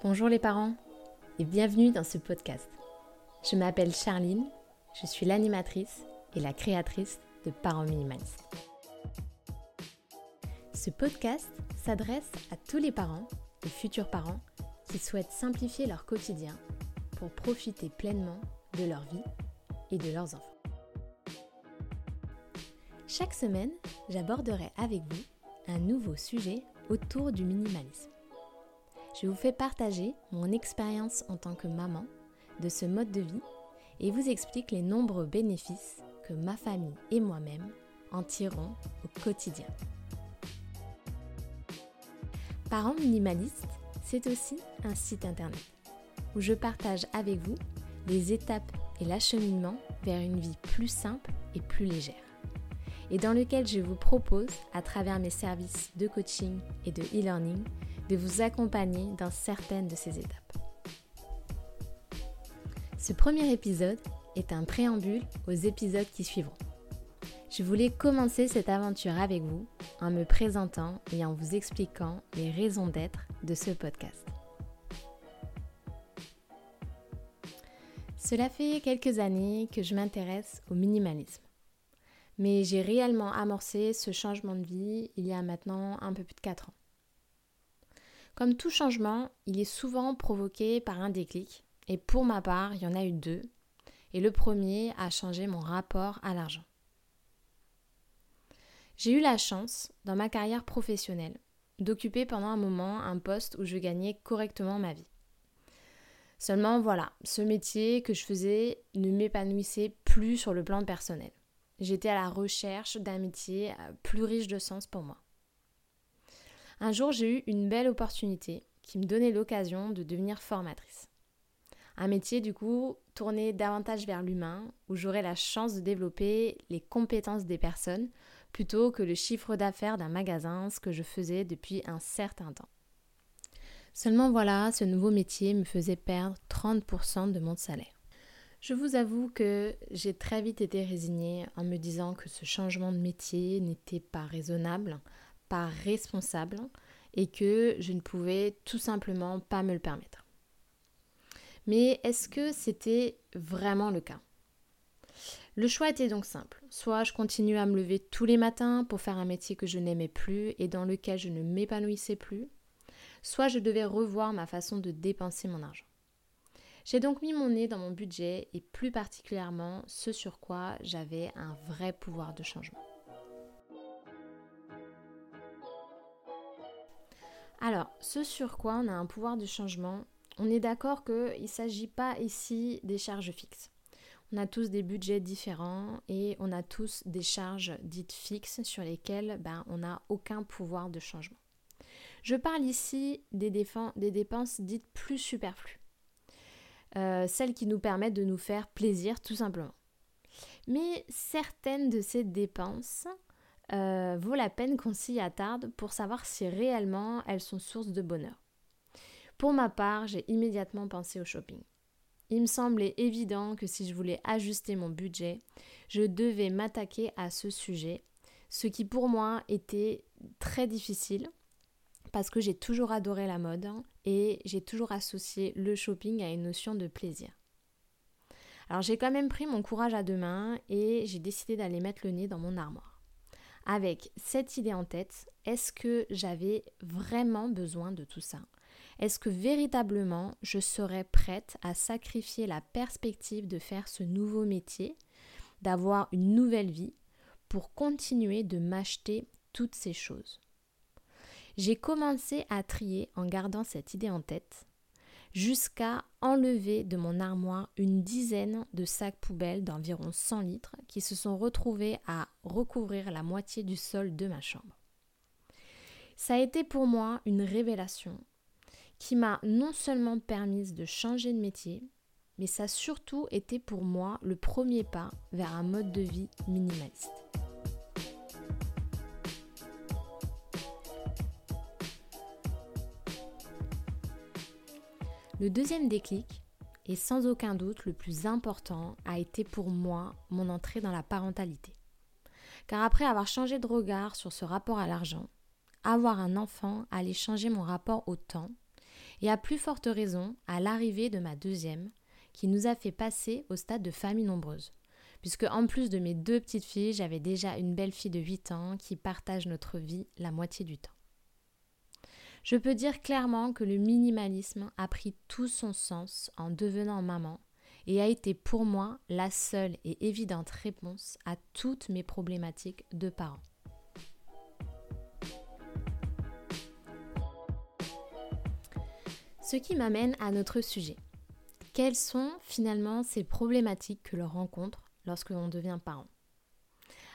Bonjour les parents et bienvenue dans ce podcast. Je m'appelle Charline, je suis l'animatrice et la créatrice de Parents Minimalistes. Ce podcast s'adresse à tous les parents et futurs parents qui souhaitent simplifier leur quotidien pour profiter pleinement de leur vie et de leurs enfants. Chaque semaine, j'aborderai avec vous un nouveau sujet autour du minimalisme. Je vous fais partager mon expérience en tant que maman de ce mode de vie et vous explique les nombreux bénéfices que ma famille et moi-même en tirons au quotidien. Parents minimalistes, c'est aussi un site internet où je partage avec vous les étapes et l'acheminement vers une vie plus simple et plus légère. Et dans lequel je vous propose, à travers mes services de coaching et de e-learning, de vous accompagner dans certaines de ces étapes. Ce premier épisode est un préambule aux épisodes qui suivront. Je voulais commencer cette aventure avec vous en me présentant et en vous expliquant les raisons d'être de ce podcast. Cela fait quelques années que je m'intéresse au minimalisme. Mais j'ai réellement amorcé ce changement de vie il y a maintenant un peu plus de 4 ans. Comme tout changement, il est souvent provoqué par un déclic. Et pour ma part, il y en a eu deux. Et le premier a changé mon rapport à l'argent. J'ai eu la chance, dans ma carrière professionnelle, d'occuper pendant un moment un poste où je gagnais correctement ma vie. Seulement voilà, ce métier que je faisais ne m'épanouissait plus sur le plan personnel. J'étais à la recherche d'un métier euh, plus riche de sens pour moi. Un jour, j'ai eu une belle opportunité qui me donnait l'occasion de devenir formatrice. Un métier du coup tourné davantage vers l'humain, où j'aurais la chance de développer les compétences des personnes plutôt que le chiffre d'affaires d'un magasin, ce que je faisais depuis un certain temps. Seulement voilà, ce nouveau métier me faisait perdre 30% de mon salaire. Je vous avoue que j'ai très vite été résignée en me disant que ce changement de métier n'était pas raisonnable, pas responsable et que je ne pouvais tout simplement pas me le permettre. Mais est-ce que c'était vraiment le cas? Le choix était donc simple. Soit je continuais à me lever tous les matins pour faire un métier que je n'aimais plus et dans lequel je ne m'épanouissais plus, soit je devais revoir ma façon de dépenser mon argent. J'ai donc mis mon nez dans mon budget et plus particulièrement ce sur quoi j'avais un vrai pouvoir de changement. Alors, ce sur quoi on a un pouvoir de changement, on est d'accord qu'il ne s'agit pas ici des charges fixes. On a tous des budgets différents et on a tous des charges dites fixes sur lesquelles ben, on n'a aucun pouvoir de changement. Je parle ici des, dépenses dites plus superflues, euh, celles qui nous permettent de nous faire plaisir tout simplement. Mais certaines de ces dépenses euh, vaut la peine qu'on s'y attarde pour savoir si réellement elles sont source de bonheur. Pour ma part, j'ai immédiatement pensé au shopping. Il me semblait évident que si je voulais ajuster mon budget, je devais m'attaquer à ce sujet, ce qui pour moi était très difficile parce que j'ai toujours adoré la mode et j'ai toujours associé le shopping à une notion de plaisir. Alors j'ai quand même pris mon courage à deux mains et j'ai décidé d'aller mettre le nez dans mon armoire avec cette idée en tête, est-ce que j'avais vraiment besoin de tout ça? Est-ce que véritablement je serais prête à sacrifier la perspective de faire ce nouveau métier, d'avoir une nouvelle vie, pour continuer de m'acheter toutes ces choses? J'ai commencé à trier en gardant cette idée en tête jusqu'à enlever de mon armoire une dizaine de sacs poubelles d'environ 100 litres qui se sont retrouvés à recouvrir la moitié du sol de ma chambre. Ça a été pour moi une révélation qui m'a non seulement permise de changer de métier, mais ça a surtout été pour moi le premier pas vers un mode de vie minimaliste. Le deuxième déclic, et sans aucun doute le plus important, a été pour moi mon entrée dans la parentalité. Car après avoir changé de regard sur ce rapport à l'argent, avoir un enfant allait changer mon rapport au temps Et à plus forte raison, à l'arrivée de ma deuxième, qui nous a fait passer au stade de famille nombreuse. Puisque en plus de mes deux petites filles, j'avais déjà une belle fille de 8 ans qui partage notre vie la moitié du temps. Je peux dire clairement que le minimalisme a pris tout son sens en devenant maman et a été pour moi la seule et évidente réponse à toutes mes problématiques de parents. Ce qui m'amène à notre sujet. Quelles sont finalement ces problématiques que l'on rencontre lorsque l'on devient parent?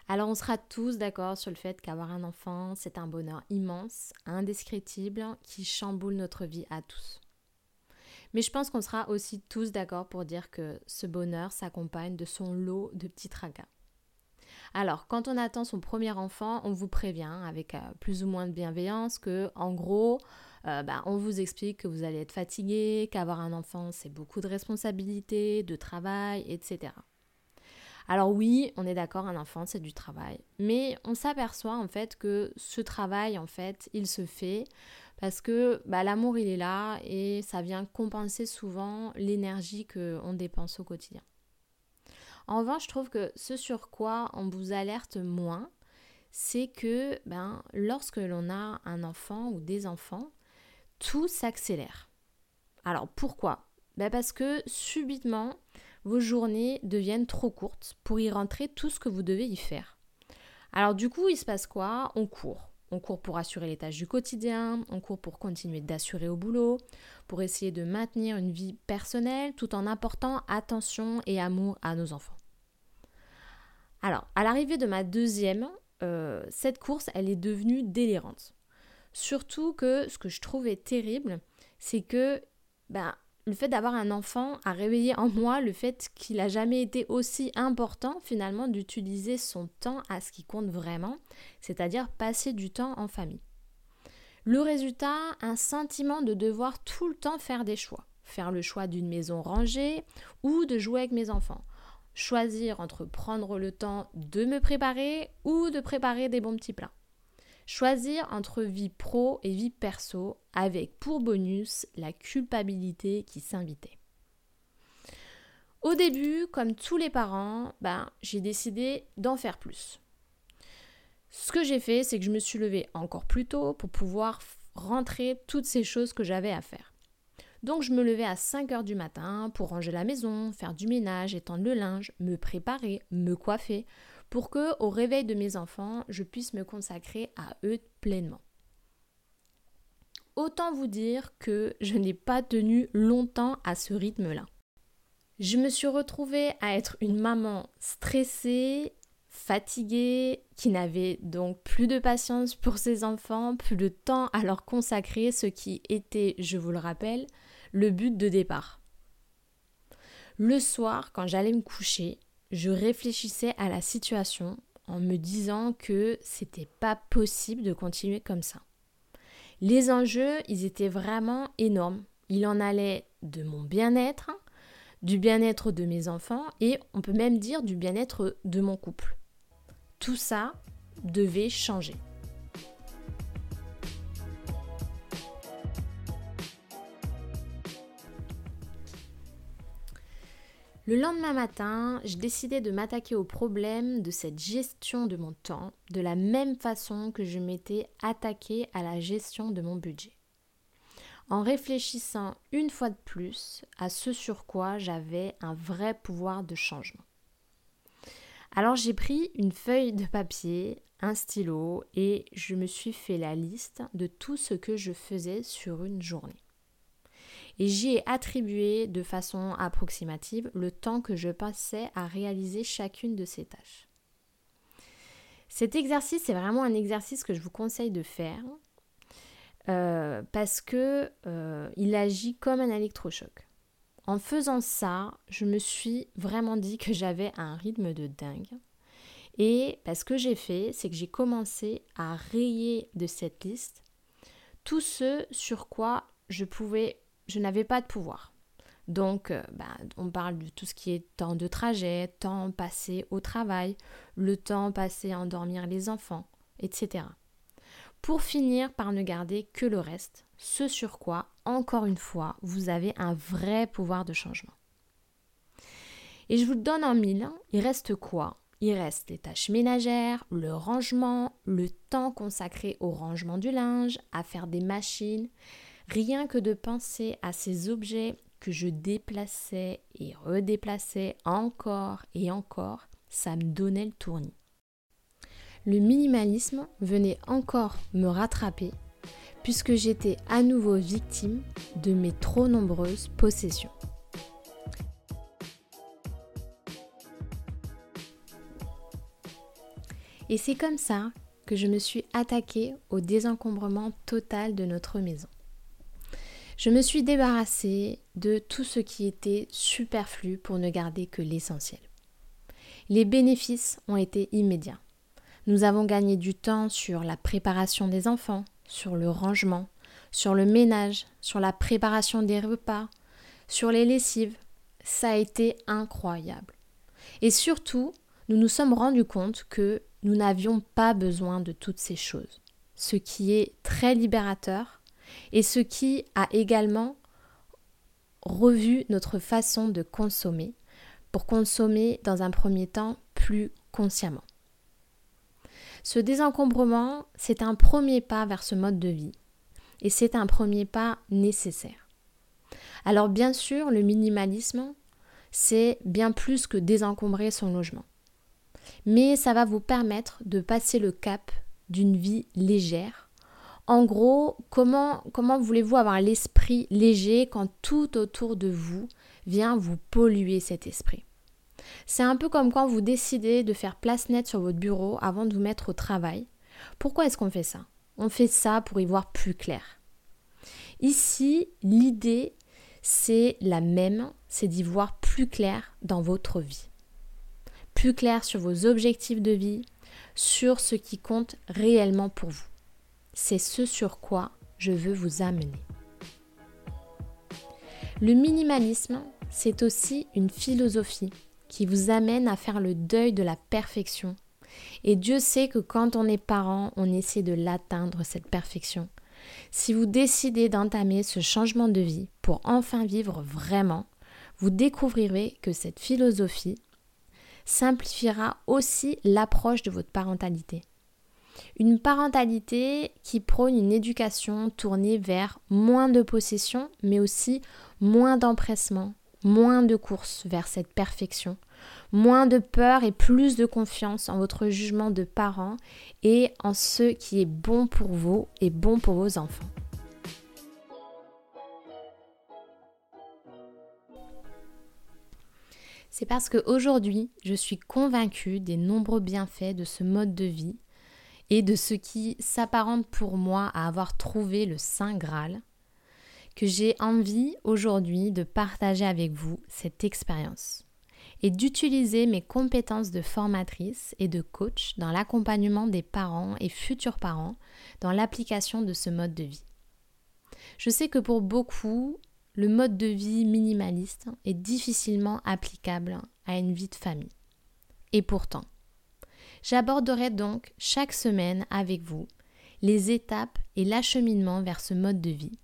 Alors on sera tous d'accord sur le fait qu'avoir un enfant, c'est un bonheur immense, indescriptible, qui chamboule notre vie à tous. Mais je pense qu'on sera aussi tous d'accord pour dire que ce bonheur s'accompagne de son lot de petits tracas. Alors, quand on attend son premier enfant, on vous prévient avec euh, plus ou moins de bienveillance que, en gros, euh, bah, on vous explique que vous allez être fatigué, qu'avoir un enfant, c'est beaucoup de responsabilités, de travail, etc. Alors oui, on est d'accord, un enfant, c'est du travail. Mais on s'aperçoit en fait que ce travail, en fait, il se fait parce que bah, l'amour, il est là et ça vient compenser souvent l'énergie qu'on dépense au quotidien. En revanche, je trouve que ce sur quoi on vous alerte moins, c'est que ben, lorsque l'on a un enfant ou des enfants, tout s'accélère. Alors pourquoi? Ben Parce que subitement, vos journées deviennent trop courtes pour y rentrer tout ce que vous devez y faire. Alors du coup, il se passe quoi? On court. On court pour assurer les tâches du quotidien, on court pour continuer d'assurer au boulot, pour essayer de maintenir une vie personnelle tout en apportant attention et amour à nos enfants. Alors, à l'arrivée de ma deuxième, euh, cette course, elle est devenue délirante. Surtout que ce que je trouvais terrible, c'est que ben, le fait d'avoir un enfant a réveillé en moi le fait qu'il n'a jamais été aussi important finalement d'utiliser son temps à ce qui compte vraiment, c'est-à-dire passer du temps en famille. Le résultat, un sentiment de devoir tout le temps faire des choix. Faire le choix d'une maison rangée ou de jouer avec mes enfants. Choisir entre prendre le temps de me préparer ou de préparer des bons petits plats. Choisir entre vie pro et vie perso avec pour bonus la culpabilité qui s'invitait. Au début, comme tous les parents, ben, j'ai décidé d'en faire plus. Ce que j'ai fait, c'est que je me suis levée encore plus tôt pour pouvoir rentrer toutes ces choses que j'avais à faire. Donc je me levais à 5 heures du matin pour ranger la maison, faire du ménage, étendre le linge, me préparer, me coiffer, pour que, au réveil de mes enfants, je puisse me consacrer à eux pleinement. Autant vous dire que je n'ai pas tenu longtemps à ce rythme-là. Je me suis retrouvée à être une maman stressée, fatiguée, qui n'avait donc plus de patience pour ses enfants, plus de temps à leur consacrer, ce qui était, je vous le rappelle, le but de départ. Le soir, quand j'allais me coucher, je réfléchissais à la situation en me disant que c'était pas possible de continuer comme ça. Les enjeux, ils étaient vraiment énormes. Il en allait de mon bien-être, du bien-être de mes enfants et on peut même dire du bien-être de mon couple. Tout ça devait changer. Le lendemain matin, je décidais de m'attaquer au problème de cette gestion de mon temps de la même façon que je m'étais attaquée à la gestion de mon budget. En réfléchissant une fois de plus à ce sur quoi j'avais un vrai pouvoir de changement. Alors j'ai pris une feuille de papier, un stylo et je me suis fait la liste de tout ce que je faisais sur une journée et j'y ai attribué de façon approximative le temps que je passais à réaliser chacune de ces tâches. Cet exercice, c'est vraiment un exercice que je vous conseille de faire euh, parce que euh, il agit comme un électrochoc. En faisant ça, je me suis vraiment dit que j'avais un rythme de dingue. Et parce ce que j'ai fait, c'est que j'ai commencé à rayer de cette liste tout ce sur quoi je pouvais je n'avais pas de pouvoir. Donc, euh, bah, on parle de tout ce qui est temps de trajet, temps passé au travail, le temps passé à endormir les enfants, etc. pour finir par ne garder que le reste, ce sur quoi, encore une fois, vous avez un vrai pouvoir de changement. Et je vous le donne en mille, il reste quoi? Il reste les tâches ménagères, le rangement, le temps consacré au rangement du linge, à faire des machines. Rien que de penser à ces objets que je déplaçais et redéplaçais encore et encore, ça me donnait le tournis. Le minimalisme venait encore me rattraper puisque j'étais à nouveau victime de mes trop nombreuses possessions. Et c'est comme ça que je me suis attaquée au désencombrement total de notre maison. Je me suis débarrassée de tout ce qui était superflu pour ne garder que l'essentiel. Les bénéfices ont été immédiats. Nous avons gagné du temps sur la préparation des enfants, sur le rangement, sur le ménage, sur la préparation des repas, sur les lessives. Ça a été incroyable. Et surtout, nous nous sommes rendus compte que nous n'avions pas besoin de toutes ces choses, ce qui est très libérateur et ce qui a également revu notre façon de consommer pour consommer dans un premier temps plus consciemment. Ce désencombrement, c'est un premier pas vers ce mode de vie et c'est un premier pas nécessaire. Alors bien sûr, le minimalisme, c'est bien plus que désencombrer son logement. Mais ça va vous permettre de passer le cap d'une vie légère. En gros, comment, voulez-vous avoir l'esprit léger quand tout autour de vous vient vous polluer cet esprit? C'est un peu comme quand vous décidez de faire place nette sur votre bureau avant de vous mettre au travail. Pourquoi est-ce qu'on fait ça? On fait ça pour y voir plus clair. Ici, l'idée, c'est la même, c'est d'y voir plus clair dans votre vie. Plus clair sur vos objectifs de vie, sur ce qui compte réellement pour vous. C'est ce sur quoi je veux vous amener. Le minimalisme, c'est aussi une philosophie qui vous amène à faire le deuil de la perfection. Et Dieu sait que quand on est parent, on essaie de l'atteindre, cette perfection. Si vous décidez d'entamer ce changement de vie pour enfin vivre vraiment, vous découvrirez que cette philosophie simplifiera aussi l'approche de votre parentalité. Une parentalité qui prône une éducation tournée vers moins de possession, mais aussi moins d'empressement, moins de courses vers cette perfection, moins de peur et plus de confiance en votre jugement de parent et en ce qui est bon pour vous et bon pour vos enfants. C'est parce qu'aujourd'hui, je suis convaincue des nombreux bienfaits de ce mode de vie et de ce qui s'apparente pour moi à avoir trouvé le Saint Graal que j'ai envie aujourd'hui de partager avec vous cette expérience et d'utiliser mes compétences de formatrice et de coach dans l'accompagnement des parents et futurs parents dans l'application de ce mode de vie. Je sais que pour beaucoup, le mode de vie minimaliste est difficilement applicable à une vie de famille. Et pourtant, j'aborderai donc chaque semaine avec vous les étapes et l'acheminement vers ce mode de vie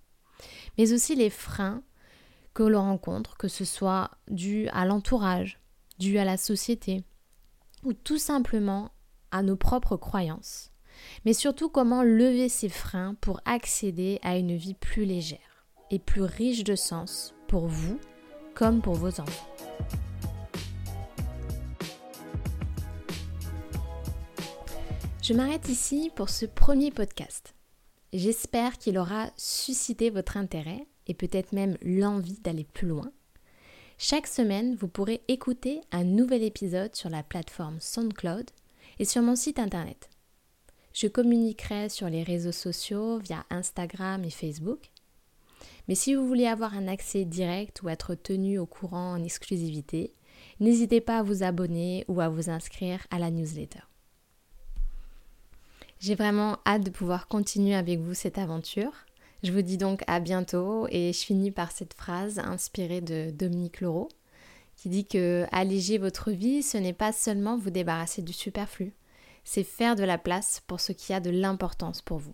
mais aussi les freins que l'on rencontre, que ce soit dû à l'entourage, dû à la société, ou tout simplement à nos propres croyances. Mais surtout comment lever ces freins pour accéder à une vie plus légère et plus riche de sens pour vous comme pour vos enfants. Je m'arrête ici pour ce premier podcast. J'espère qu'il aura suscité votre intérêt et peut-être même l'envie d'aller plus loin. Chaque semaine, vous pourrez écouter un nouvel épisode sur la plateforme SoundCloud et sur mon site internet. Je communiquerai sur les réseaux sociaux via Instagram et Facebook. Mais si vous voulez avoir un accès direct ou être tenu au courant en exclusivité, n'hésitez pas à vous abonner ou à vous inscrire à la newsletter. J'ai vraiment hâte de pouvoir continuer avec vous cette aventure. Je vous dis donc à bientôt et je finis par cette phrase inspirée de Dominique Leroux qui dit que alléger votre vie, ce n'est pas seulement vous débarrasser du superflu, c'est faire de la place pour ce qui a de l'importance pour vous.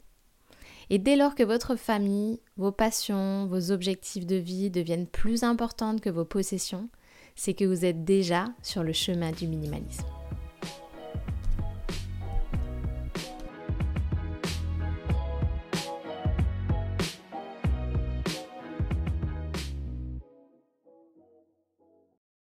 Et dès lors que votre famille, vos passions, vos objectifs de vie deviennent plus importantes que vos possessions, c'est que vous êtes déjà sur le chemin du minimalisme.